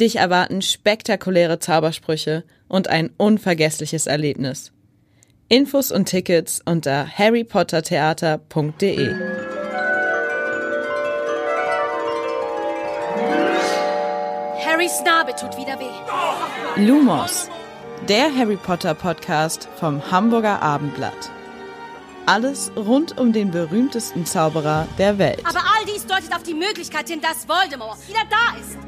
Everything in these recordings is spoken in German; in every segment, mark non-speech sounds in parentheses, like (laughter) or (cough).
Dich erwarten spektakuläre Zaubersprüche und ein unvergessliches Erlebnis. Infos und Tickets unter harrypottertheater.de. Harrys Narbe tut wieder weh. Lumos, der Harry Potter Podcast vom Hamburger Abendblatt. Alles rund um den berühmtesten Zauberer der Welt. Aber all dies deutet auf die Möglichkeit hin, dass Voldemort wieder da ist.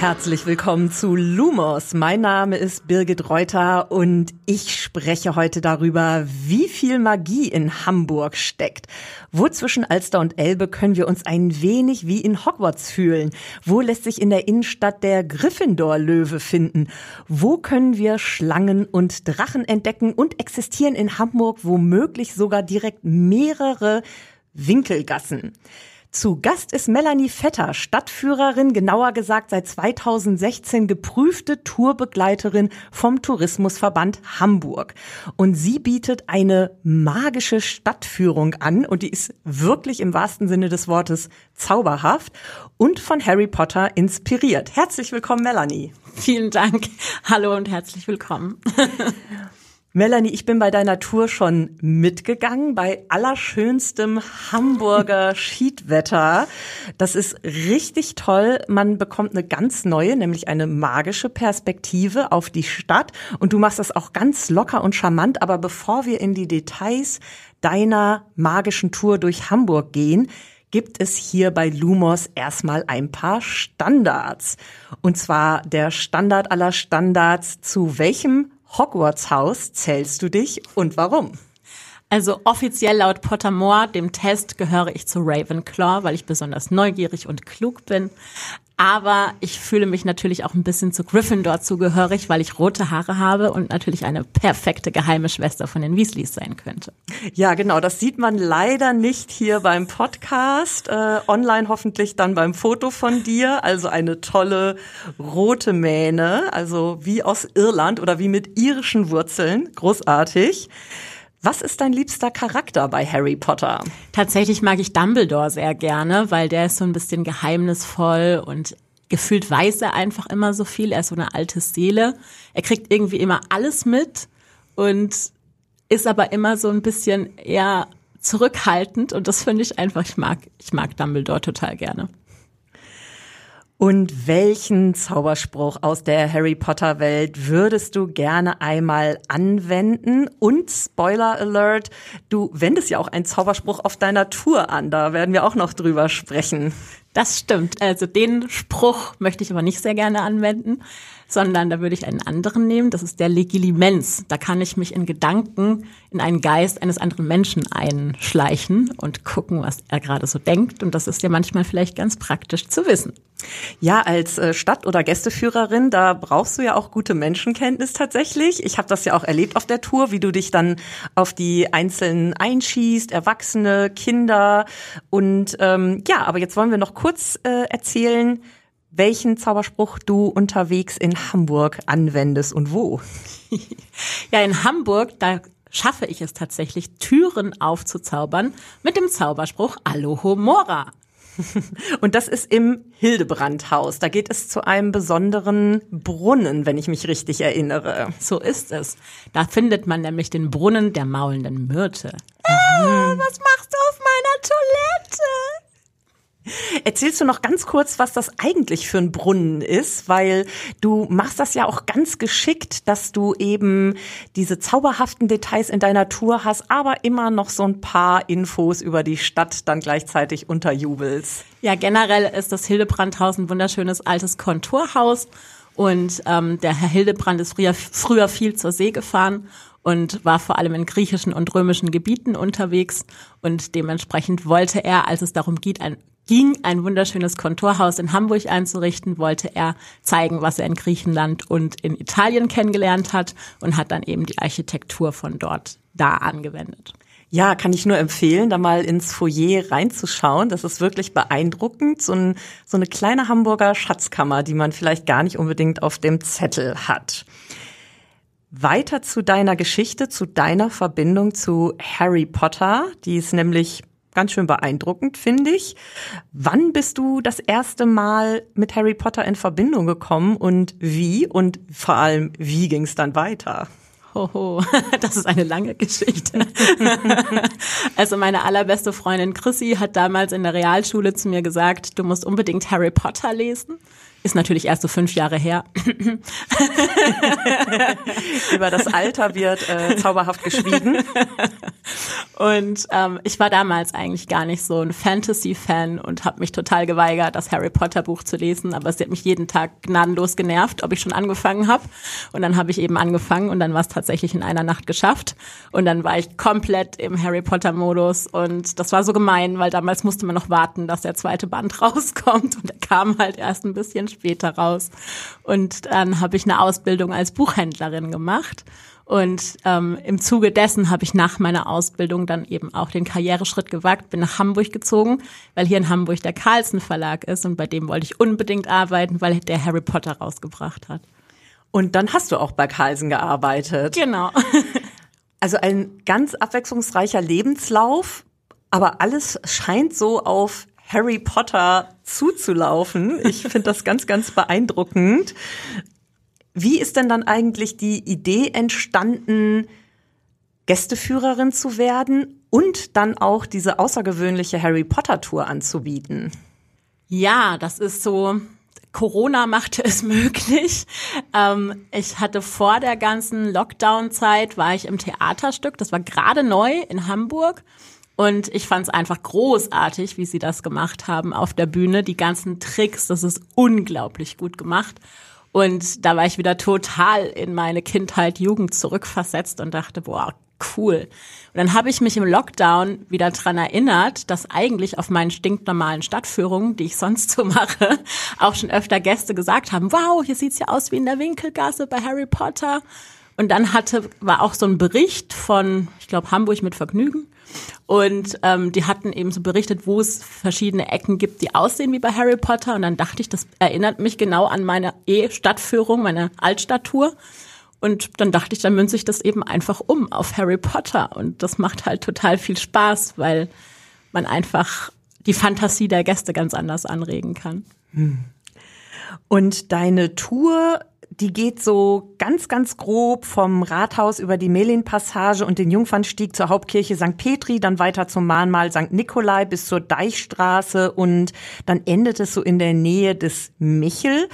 Herzlich willkommen zu Lumos. Mein Name ist Birgit Reuter und ich spreche heute darüber, wie viel Magie in Hamburg steckt. Wo zwischen Alster und Elbe können wir uns ein wenig wie in Hogwarts fühlen? Wo lässt sich in der Innenstadt der Gryffindor-Löwe finden? Wo können wir Schlangen und Drachen entdecken und existieren in Hamburg womöglich sogar direkt mehrere Winkelgassen? Zu Gast ist Melanie Vetter, Stadtführerin, genauer gesagt seit 2016 geprüfte Tourbegleiterin vom Tourismusverband Hamburg. Und sie bietet eine magische Stadtführung an und die ist wirklich im wahrsten Sinne des Wortes zauberhaft und von Harry Potter inspiriert. Herzlich willkommen, Melanie. Vielen Dank. Hallo und herzlich willkommen. (laughs) Melanie, ich bin bei deiner Tour schon mitgegangen, bei allerschönstem Hamburger (laughs) Schiedwetter. Das ist richtig toll. Man bekommt eine ganz neue, nämlich eine magische Perspektive auf die Stadt. Und du machst das auch ganz locker und charmant. Aber bevor wir in die Details deiner magischen Tour durch Hamburg gehen, gibt es hier bei Lumos erstmal ein paar Standards. Und zwar der Standard aller Standards. Zu welchem Hogwarts Haus zählst du dich und warum? Also offiziell laut Pottermore, dem Test, gehöre ich zu Ravenclaw, weil ich besonders neugierig und klug bin. Aber ich fühle mich natürlich auch ein bisschen zu Gryffindor zugehörig, weil ich rote Haare habe und natürlich eine perfekte geheime Schwester von den Weasleys sein könnte. Ja, genau. Das sieht man leider nicht hier beim Podcast. Äh, online hoffentlich dann beim Foto von dir. Also eine tolle rote Mähne, also wie aus Irland oder wie mit irischen Wurzeln. Großartig. Was ist dein liebster Charakter bei Harry Potter? Tatsächlich mag ich Dumbledore sehr gerne, weil der ist so ein bisschen geheimnisvoll und gefühlt weiß er einfach immer so viel. Er ist so eine alte Seele. Er kriegt irgendwie immer alles mit und ist aber immer so ein bisschen eher zurückhaltend und das finde ich einfach, ich mag, ich mag Dumbledore total gerne. Und welchen Zauberspruch aus der Harry Potter Welt würdest du gerne einmal anwenden? Und Spoiler Alert, du wendest ja auch einen Zauberspruch auf deiner Tour an. Da werden wir auch noch drüber sprechen. Das stimmt. Also den Spruch möchte ich aber nicht sehr gerne anwenden sondern da würde ich einen anderen nehmen. Das ist der Legilimens. Da kann ich mich in Gedanken in einen Geist eines anderen Menschen einschleichen und gucken, was er gerade so denkt. Und das ist ja manchmal vielleicht ganz praktisch zu wissen. Ja, als äh, Stadt- oder Gästeführerin, da brauchst du ja auch gute Menschenkenntnis tatsächlich. Ich habe das ja auch erlebt auf der Tour, wie du dich dann auf die Einzelnen einschießt, Erwachsene, Kinder. Und ähm, ja, aber jetzt wollen wir noch kurz äh, erzählen, welchen Zauberspruch du unterwegs in Hamburg anwendest und wo. (laughs) ja, in Hamburg, da schaffe ich es tatsächlich, Türen aufzuzaubern mit dem Zauberspruch Alohomora. (laughs) Und das ist im Hildebrandhaus. Da geht es zu einem besonderen Brunnen, wenn ich mich richtig erinnere. So ist es. Da findet man nämlich den Brunnen der maulenden Myrte. Ah, was machst du auf meiner Toilette? Erzählst du noch ganz kurz, was das eigentlich für ein Brunnen ist, weil du machst das ja auch ganz geschickt, dass du eben diese zauberhaften Details in deiner Tour hast, aber immer noch so ein paar Infos über die Stadt dann gleichzeitig unterjubelst. Ja, generell ist das Hildebrandhaus ein wunderschönes altes Konturhaus und ähm, der Herr Hildebrand ist früher, früher viel zur See gefahren und war vor allem in griechischen und römischen Gebieten unterwegs und dementsprechend wollte er, als es darum geht, ein ging, ein wunderschönes Kontorhaus in Hamburg einzurichten, wollte er zeigen, was er in Griechenland und in Italien kennengelernt hat und hat dann eben die Architektur von dort da angewendet. Ja, kann ich nur empfehlen, da mal ins Foyer reinzuschauen. Das ist wirklich beeindruckend. So, ein, so eine kleine Hamburger Schatzkammer, die man vielleicht gar nicht unbedingt auf dem Zettel hat. Weiter zu deiner Geschichte, zu deiner Verbindung zu Harry Potter. Die ist nämlich ganz schön beeindruckend, finde ich. Wann bist du das erste Mal mit Harry Potter in Verbindung gekommen und wie? Und vor allem, wie ging es dann weiter? Hoho, (laughs) das ist eine lange Geschichte. (laughs) also meine allerbeste Freundin Chrissy hat damals in der Realschule zu mir gesagt, du musst unbedingt Harry Potter lesen. Ist natürlich erst so fünf Jahre her. (laughs) Über das Alter wird äh, zauberhaft geschwiegen. Und ähm, ich war damals eigentlich gar nicht so ein Fantasy-Fan und habe mich total geweigert, das Harry Potter Buch zu lesen. Aber es hat mich jeden Tag gnadenlos genervt, ob ich schon angefangen habe. Und dann habe ich eben angefangen und dann war es tatsächlich in einer Nacht geschafft. Und dann war ich komplett im Harry Potter-Modus. Und das war so gemein, weil damals musste man noch warten, dass der zweite Band (laughs) rauskommt. Und der kam halt erst ein bisschen später raus. Und dann habe ich eine Ausbildung als Buchhändlerin gemacht. Und ähm, im Zuge dessen habe ich nach meiner Ausbildung dann eben auch den Karriereschritt gewagt, bin nach Hamburg gezogen, weil hier in Hamburg der Carlsen Verlag ist und bei dem wollte ich unbedingt arbeiten, weil der Harry Potter rausgebracht hat. Und dann hast du auch bei Carlsen gearbeitet. Genau. (laughs) Also ein ganz abwechslungsreicher Lebenslauf, aber alles scheint so auf Harry Potter zuzulaufen. Ich finde das ganz, ganz beeindruckend. Wie ist denn dann eigentlich die Idee entstanden, Gästeführerin zu werden und dann auch diese außergewöhnliche Harry Potter Tour anzubieten? Ja, das ist so. Corona machte es (laughs) möglich. Ähm, ich hatte vor der ganzen Lockdown-Zeit war ich im Theaterstück. Das war gerade neu in Hamburg und ich fand es einfach großartig, wie sie das gemacht haben auf der Bühne. Die ganzen Tricks, das ist unglaublich gut gemacht. Und da war ich wieder total in meine Kindheit, Jugend zurückversetzt und dachte, boah, cool. Und dann habe ich mich im Lockdown wieder dran erinnert, dass eigentlich auf meinen stinknormalen Stadtführungen, die ich sonst so mache, auch schon öfter Gäste gesagt haben, wow, hier sieht's ja aus wie in der Winkelgasse bei Harry Potter. Und dann hatte, war auch so ein Bericht von, ich glaube, Hamburg mit Vergnügen. Und ähm, die hatten eben so berichtet, wo es verschiedene Ecken gibt, die aussehen wie bei Harry Potter. Und dann dachte ich, das erinnert mich genau an meine E-Stadtführung, meine Altstadttour. Und dann dachte ich, dann münze ich das eben einfach um auf Harry Potter. Und das macht halt total viel Spaß, weil man einfach die Fantasie der Gäste ganz anders anregen kann. Und deine Tour die geht so ganz, ganz grob vom Rathaus über die Melin-Passage und den Jungfernstieg zur Hauptkirche St. Petri, dann weiter zum Mahnmal St. Nikolai bis zur Deichstraße und dann endet es so in der Nähe des Michel.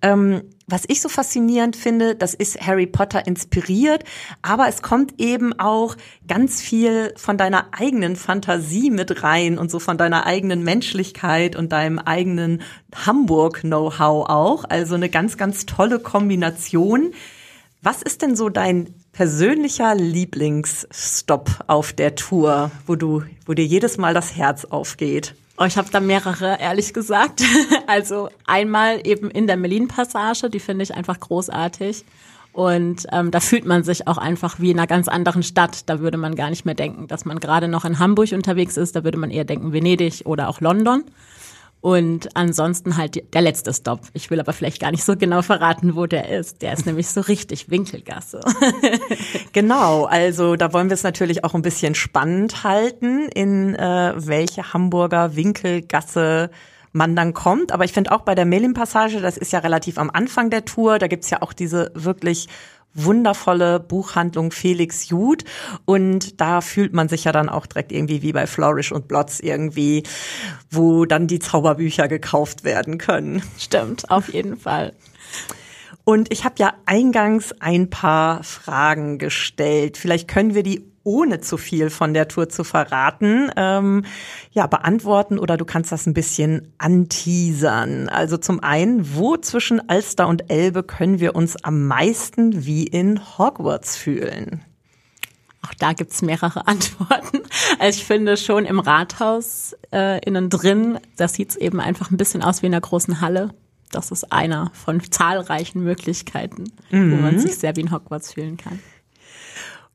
Ähm, was ich so faszinierend finde, das ist Harry Potter inspiriert, aber es kommt eben auch ganz viel von deiner eigenen Fantasie mit rein und so von deiner eigenen Menschlichkeit und deinem eigenen Hamburg-Know-how auch. Also eine ganz, ganz tolle Kombination. Was ist denn so dein persönlicher Lieblingsstop auf der Tour, wo du, wo dir jedes Mal das Herz aufgeht? Oh, ich habe da mehrere, ehrlich gesagt. (laughs) Also einmal eben in der Melin-Passage, die finde ich einfach großartig. Und ähm, da fühlt man sich auch einfach wie in einer ganz anderen Stadt. Da würde man gar nicht mehr denken, dass man gerade noch in Hamburg unterwegs ist. Da würde man eher denken Venedig oder auch London. Und ansonsten halt der letzte Stop. Ich will aber vielleicht gar nicht so genau verraten, wo der ist. Der ist nämlich so richtig Winkelgasse. (laughs) genau, also da wollen wir es natürlich auch ein bisschen spannend halten, in äh, welche Hamburger Winkelgasse man dann kommt. Aber ich finde auch bei der Melin-Passage, das ist ja relativ am Anfang der Tour, da gibt's ja auch diese wirklich wundervolle Buchhandlung Felix Jud und da fühlt man sich ja dann auch direkt irgendwie wie bei Flourish und Blotz irgendwie, wo dann die Zauberbücher gekauft werden können. Stimmt, auf jeden Fall. Und ich habe ja eingangs ein paar Fragen gestellt. Vielleicht können wir die ohne zu viel von der Tour zu verraten, ähm, ja, beantworten oder du kannst das ein bisschen anteasern. Also zum einen, wo zwischen Alster und Elbe können wir uns am meisten wie in Hogwarts fühlen? Auch da gibt's mehrere (laughs) Antworten. Also ich finde schon im Rathaus äh, innen drin, das sieht's eben einfach ein bisschen aus wie in einer großen Halle. Das ist einer von zahlreichen Möglichkeiten, mhm. wo man sich sehr wie in Hogwarts fühlen kann.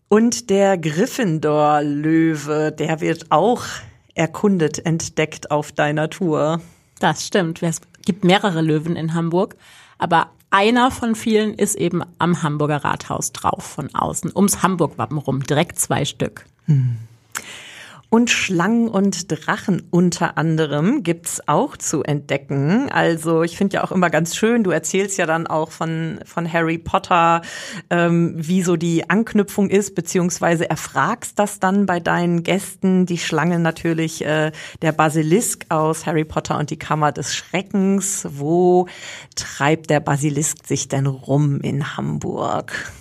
Und der Gryffindor-Löwe, der wird auch erkundet, entdeckt auf deiner Tour. Das stimmt. Es gibt mehrere Löwen in Hamburg, aber einer von vielen ist eben am Hamburger Rathaus drauf von außen, ums Hamburg-Wappen rum, direkt zwei Stück. Hm. Und Schlangen und Drachen unter anderem gibt's auch zu entdecken. Also ich finde ja auch immer ganz schön, du erzählst ja dann auch von, von Harry Potter, ähm, wie so die Anknüpfung ist, beziehungsweise erfragst das dann bei deinen Gästen. Die Schlange natürlich äh, der Basilisk aus Harry Potter und die Kammer des Schreckens. Wo treibt der Basilisk sich denn rum in Hamburg?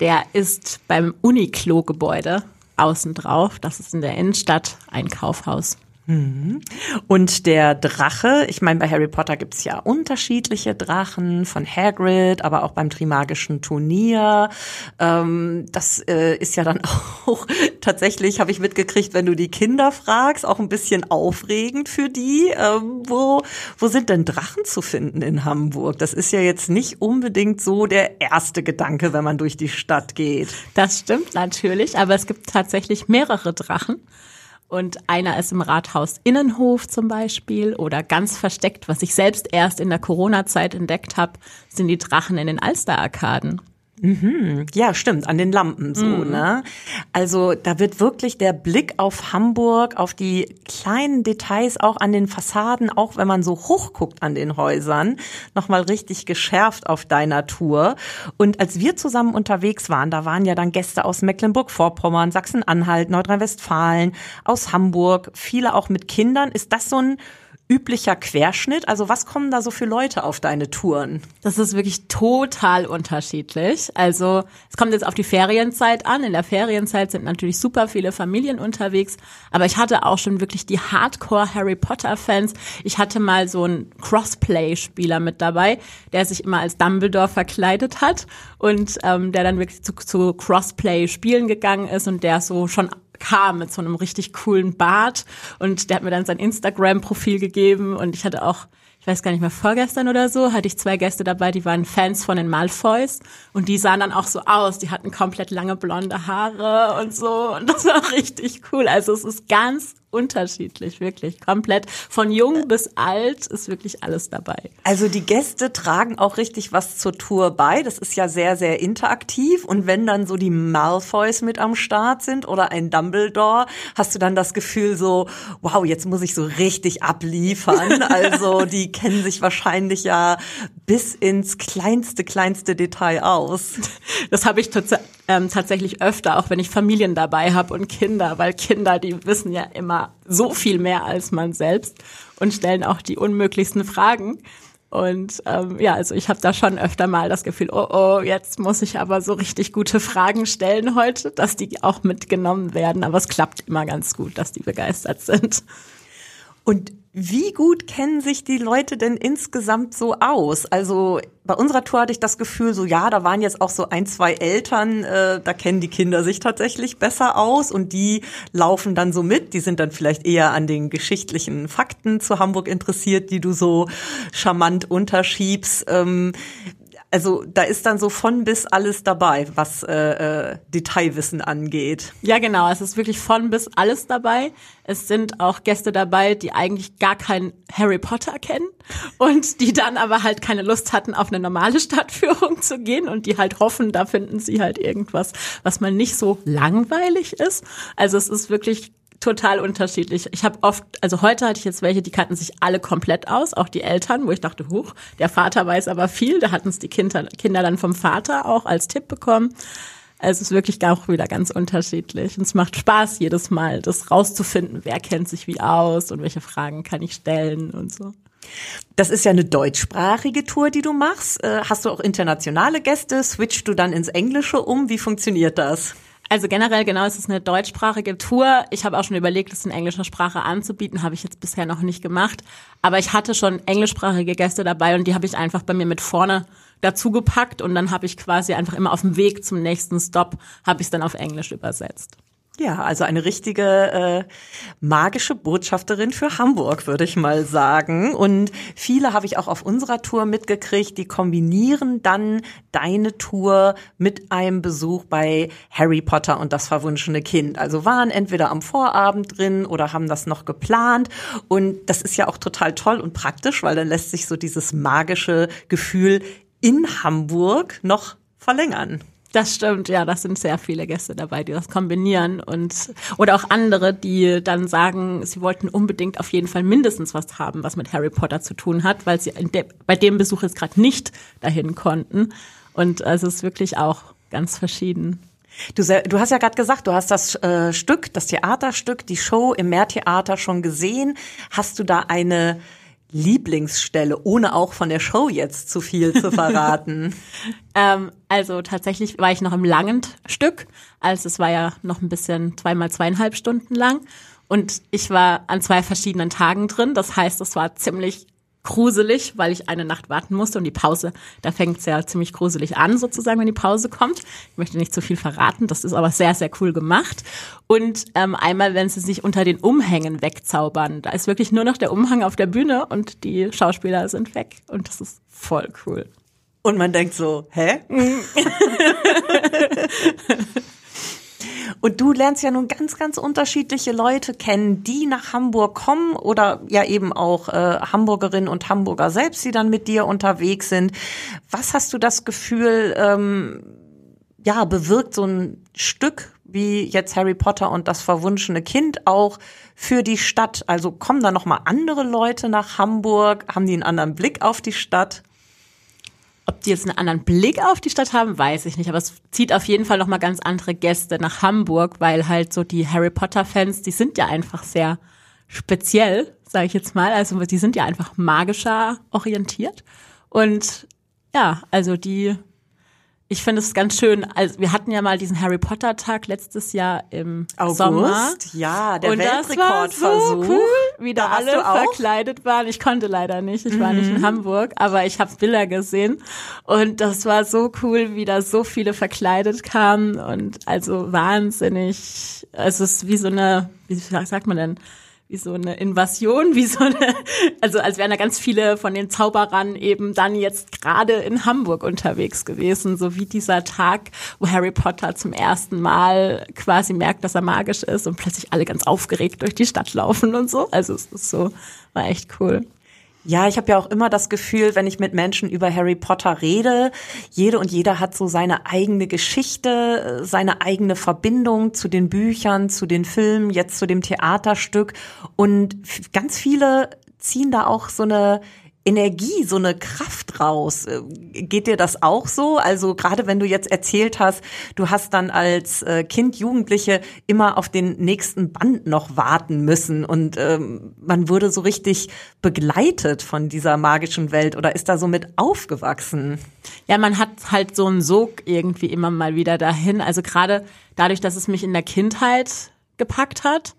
Der ist beim Uniqlo-Gebäude außen drauf. Das ist in der Innenstadt ein Kaufhaus. Mhm. Und der Drache, ich meine, bei Harry Potter gibt's ja unterschiedliche Drachen, von Hagrid, aber auch beim Trimagischen Turnier. Ähm, das äh, ist ja dann (laughs) auch tatsächlich, habe ich mitgekriegt, wenn du die Kinder fragst, auch ein bisschen aufregend für die. Ähm, wo, wo sind denn Drachen zu finden in Hamburg? Das ist ja jetzt nicht unbedingt so der erste Gedanke, wenn man durch die Stadt geht. Das stimmt natürlich, aber es gibt tatsächlich mehrere Drachen. Und einer ist im Rathaus Innenhof zum Beispiel oder ganz versteckt, was ich selbst erst in der Corona-Zeit entdeckt habe, sind die Drachen in den Alster-Arkaden. Mhm. Ja, stimmt, an den Lampen so, mhm. ne? Also da wird wirklich der Blick auf Hamburg, auf die kleinen Details auch an den Fassaden, auch wenn man so hoch guckt an den Häusern, nochmal richtig geschärft auf deiner Tour. Und als wir zusammen unterwegs waren, da waren ja dann Gäste aus Mecklenburg-Vorpommern, Sachsen-Anhalt, Nordrhein-Westfalen, aus Hamburg, viele auch mit Kindern. Ist das so ein üblicher Querschnitt? Also was kommen da so für Leute auf deine Touren? Das ist wirklich total unterschiedlich. Also es kommt jetzt auf die Ferienzeit an. In der Ferienzeit sind natürlich super viele Familien unterwegs, aber ich hatte auch schon wirklich die Hardcore Harry Potter Fans. Ich hatte mal so einen Crossplay-Spieler mit dabei, der sich immer als Dumbledore verkleidet hat und ähm, der dann wirklich zu, zu Crossplay spielen gegangen ist und der so schon kam mit so einem richtig coolen Bart und der hat mir dann sein Instagram-Profil gegeben und ich hatte auch, ich weiß gar nicht mehr, vorgestern oder so, hatte ich zwei Gäste dabei, die waren Fans von den Malfoys und die sahen dann auch so aus, die hatten komplett lange blonde Haare und so und das war (laughs) richtig cool. Also es ist ganz unterschiedlich, wirklich. Komplett von jung bis alt ist wirklich alles dabei. Also die Gäste tragen auch richtig was zur Tour bei. Das ist ja sehr, sehr interaktiv. Und wenn dann so die Malfoys mit am Start sind oder ein Dumbledore, hast du dann das Gefühl so, wow, jetzt muss ich so richtig abliefern. (laughs) Also die kennen sich wahrscheinlich ja bis ins kleinste, kleinste Detail aus. Das habe ich ähm, tatsächlich öfter, auch wenn ich Familien dabei habe und Kinder, weil Kinder, die wissen ja immer so viel mehr als man selbst und stellen auch die unmöglichsten Fragen. Und ähm, ja, also ich habe da schon öfter mal das Gefühl, oh oh, jetzt muss ich aber so richtig gute Fragen stellen heute, dass die auch mitgenommen werden. Aber es klappt immer ganz gut, dass die begeistert sind. Und wie gut kennen sich die Leute denn insgesamt so aus? Also bei unserer Tour hatte ich das Gefühl, so ja, da waren jetzt auch so ein, zwei Eltern, äh, da kennen die Kinder sich tatsächlich besser aus und die laufen dann so mit. Die sind dann vielleicht eher an den geschichtlichen Fakten zu Hamburg interessiert, die du so charmant unterschiebst. Ähm, also da ist dann so von bis alles dabei, was äh, äh, Detailwissen angeht. Ja, genau. Es ist wirklich von bis alles dabei. Es sind auch Gäste dabei, die eigentlich gar keinen Harry Potter kennen und die dann aber halt keine Lust hatten, auf eine normale (laughs) Stadtführung zu gehen und die halt hoffen, da finden sie halt irgendwas, was mal nicht so langweilig ist. Also es ist wirklich total unterschiedlich. Ich habe oft, also heute hatte ich jetzt welche, die kannten sich alle komplett aus, auch die Eltern, wo ich dachte, huch, der Vater weiß aber viel. Da hatten es die Kinder, Kinder dann vom Vater auch als Tipp bekommen. Also es ist wirklich auch wieder ganz unterschiedlich. Und es macht Spaß jedes Mal, das rauszufinden, wer kennt sich wie aus und welche Fragen kann ich stellen und so. Das ist ja eine deutschsprachige Tour, die du machst. Äh, hast du auch internationale Gäste? Switchst du dann ins Englische um? Wie funktioniert das? Also generell genau, es ist eine deutschsprachige Tour. Ich habe auch schon überlegt, es in englischer Sprache anzubieten, habe ich jetzt bisher noch nicht gemacht. Aber ich hatte schon englischsprachige Gäste dabei und die habe ich einfach bei mir mit vorne dazu gepackt und dann habe ich quasi einfach immer auf dem Weg zum nächsten Stop habe ich es dann auf Englisch übersetzt. Ja, also eine richtige äh, magische Botschafterin für Hamburg, würde ich mal sagen. Und viele habe ich auch auf unserer Tour mitgekriegt, die kombinieren dann deine Tour mit einem Besuch bei Harry Potter und das verwunschene Kind. Also waren entweder am Vorabend drin oder haben das noch geplant. Und das ist ja auch total toll und praktisch, weil dann lässt sich so dieses magische Gefühl in Hamburg noch verlängern. Das stimmt, ja, das sind sehr viele Gäste dabei, die das kombinieren und oder auch andere, die dann sagen, sie wollten unbedingt auf jeden Fall mindestens was haben, was mit Harry Potter zu tun hat, weil sie de bei dem Besuch jetzt gerade nicht dahin konnten. Und also es ist wirklich auch ganz verschieden. Du, du hast ja gerade gesagt, du hast das äh, Stück, das Theaterstück, die Show im Meertheater schon gesehen. Hast du da eine Lieblingsstelle, ohne auch von der Show jetzt zu viel zu (laughs) verraten? ähm, also tatsächlich war ich noch im langen Stück, also es war ja noch ein bisschen zweimal zweieinhalb Stunden lang. Und ich war an zwei verschiedenen Tagen drin. Das heißt, es war ziemlich gruselig, weil ich eine Nacht warten musste und die Pause, da fängt es ja ziemlich gruselig an, sozusagen, wenn die Pause kommt. Ich möchte nicht zu viel verraten, das ist aber sehr, sehr cool gemacht. Und ähm, einmal, wenn sie sich unter den Umhängen wegzaubern, da ist wirklich nur noch der Umhang auf der Bühne und die Schauspieler sind weg. Und das ist voll cool. Und man denkt so, hä? (laughs) Und du lernst ja nun ganz, ganz unterschiedliche Leute kennen, die nach Hamburg kommen oder ja eben auch äh, Hamburgerinnen und Hamburger selbst, die dann mit dir unterwegs sind. Was hast du das Gefühl, ähm, ja, bewirkt so ein Stück wie jetzt Harry Potter und das verwunschene Kind auch für die Stadt? Also kommen da noch mal andere Leute nach Hamburg? Haben die einen anderen Blick auf die Stadt? Ob die jetzt einen anderen Blick auf die Stadt haben, weiß ich nicht. Aber es zieht auf jeden Fall nochmal ganz andere Gäste nach Hamburg, weil halt so die Harry Potter-Fans, die sind ja einfach sehr speziell, sage ich jetzt mal. Also die sind ja einfach magischer orientiert. Und ja, also die ich finde es ganz schön. Also wir hatten ja mal diesen Harry Potter Tag letztes Jahr im August, Sommer. Ja, der und Weltrekordversuch. Das war so cool, wie da, alle verkleidet waren. Ich konnte leider nicht. Ich war nicht in mhm. Hamburg, aber ich habe Bilder gesehen und das war so cool, wie da so viele verkleidet kamen und also wahnsinnig. Es ist wie so eine, wie sagt man denn? Wie so eine Invasion, wie so eine, also als wären da ganz viele von den Zauberern eben dann jetzt gerade in Hamburg unterwegs gewesen, so wie dieser Tag, wo Harry Potter zum ersten Mal quasi merkt, dass er magisch ist und plötzlich alle ganz aufgeregt durch die Stadt laufen und so. Also es ist so, war echt cool. Ja, ich habe ja auch immer das Gefühl, wenn ich mit Menschen über Harry Potter rede, jede und jeder hat so seine eigene Geschichte, seine eigene Verbindung zu den Büchern, zu den Filmen, jetzt zu dem Theaterstück. Und ganz viele ziehen da auch so eine Energie, so eine Kraft raus. Äh, geht dir das auch so? Also gerade wenn du jetzt erzählt hast, du hast dann als äh, Kind, Jugendliche immer auf den nächsten Band noch warten müssen und ähm, man wurde so richtig begleitet von dieser magischen Welt oder ist da so mit aufgewachsen? Ja, man hat halt so einen Sog irgendwie immer mal wieder dahin. Also gerade dadurch, dass es mich in der Kindheit gepackt hat,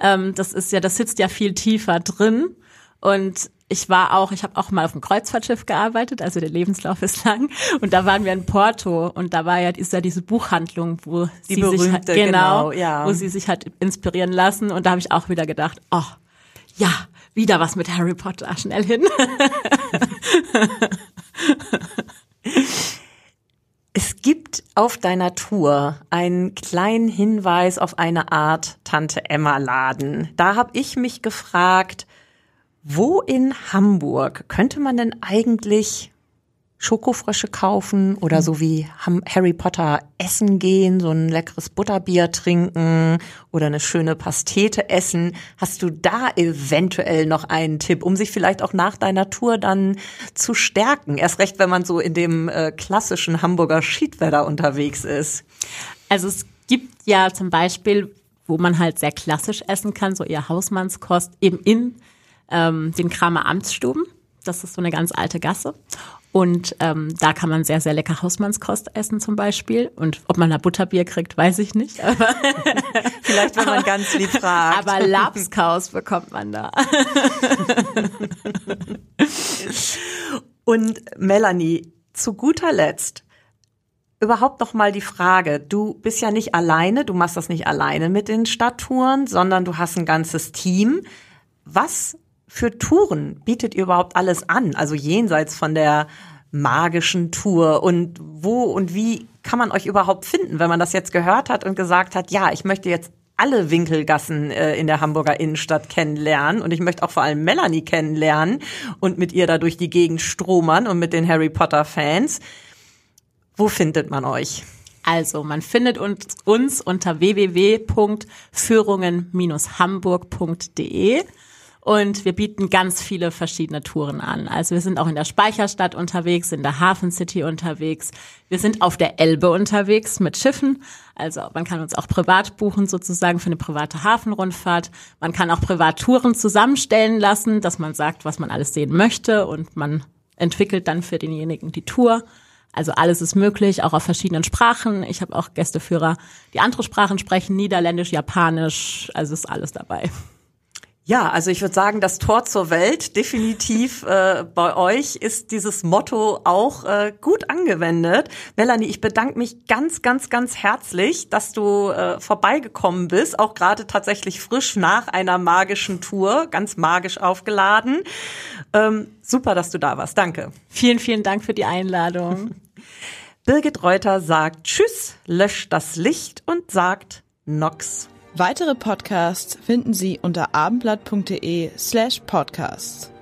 ähm, das ist ja, das sitzt ja viel tiefer drin. Und ich war auch, ich habe auch mal auf dem Kreuzfahrtschiff gearbeitet, also der Lebenslauf ist lang. Und da waren wir in Porto und da war ja, ist ja diese Buchhandlung, wo Die sie berühmte, sich halt, genau, genau, ja. wo sie sich halt inspirieren lassen. Und da habe ich auch wieder gedacht, oh, ja, wieder was mit Harry Potter, schnell hin. (laughs) Es gibt auf deiner Tour einen kleinen Hinweis auf eine Art Tante Emma Laden. Da habe ich mich gefragt, wo in Hamburg könnte man denn eigentlich Schokofrösche kaufen oder so wie Harry Potter essen gehen, so ein leckeres Butterbier trinken oder eine schöne Pastete essen. Hast du da eventuell noch einen Tipp, um sich vielleicht auch nach deiner Tour dann zu stärken? Erst recht, wenn man so in dem äh, klassischen Hamburger Schiedwetter unterwegs ist. Also es gibt ja zum Beispiel, wo man halt sehr klassisch essen kann, so ihr Hausmannskost eben in ähm, den Kramer Amtsstuben. Das ist so eine ganz alte Gasse. Und ähm, da kann man sehr, sehr lecker Hausmannskost essen zum Beispiel. Und ob man da Butterbier kriegt, weiß ich nicht. Aber (laughs) Vielleicht, wenn man ganz lieb fragt. Aber Lapskaus bekommt man da. (laughs) Und Melanie, zu guter Letzt überhaupt noch mal die Frage, du bist ja nicht alleine, du machst das nicht alleine mit den Stadttouren, sondern du hast ein ganzes Team. Was für Touren bietet ihr überhaupt alles an? Also jenseits von der magischen Tour und wo und wie kann man euch überhaupt finden, wenn man das jetzt gehört hat und gesagt hat, ja, ich möchte jetzt alle Winkelgassen äh, in der Hamburger Innenstadt kennenlernen und ich möchte auch vor allem Melanie kennenlernen und mit ihr da durch die Gegend stromern und mit den Harry Potter Fans. Wo findet man euch? Also, man findet uns, uns unter www.führungen-hamburg.de und wir bieten ganz viele verschiedene Touren an. Also wir sind auch in der Speicherstadt unterwegs, in der Hafen City unterwegs. Wir sind auf der Elbe unterwegs mit Schiffen. Also man kann uns auch privat buchen sozusagen für eine private Hafenrundfahrt. Man kann auch Privattouren zusammenstellen lassen, dass man sagt, was man alles sehen möchte und man entwickelt dann für denjenigen die Tour. Also alles ist möglich, auch auf verschiedenen Sprachen. Ich habe auch Gästeführer, die andere Sprachen sprechen, Niederländisch, Japanisch, also ist alles dabei. Ja, also ich würde sagen, das Tor zur Welt definitiv äh, bei euch ist dieses Motto auch äh, gut angewendet. Melanie, ich bedanke mich ganz, ganz, ganz herzlich, dass du äh, vorbeigekommen bist, auch gerade tatsächlich frisch nach einer magischen Tour, ganz magisch aufgeladen. Ähm, super, dass du da warst. Danke. Vielen, vielen Dank für die Einladung. (laughs) (laughs) Birgit Reuter sagt Tschüss, löscht das Licht und sagt Nox. Weitere Podcasts finden Sie unter abendblatt.de slash podcasts.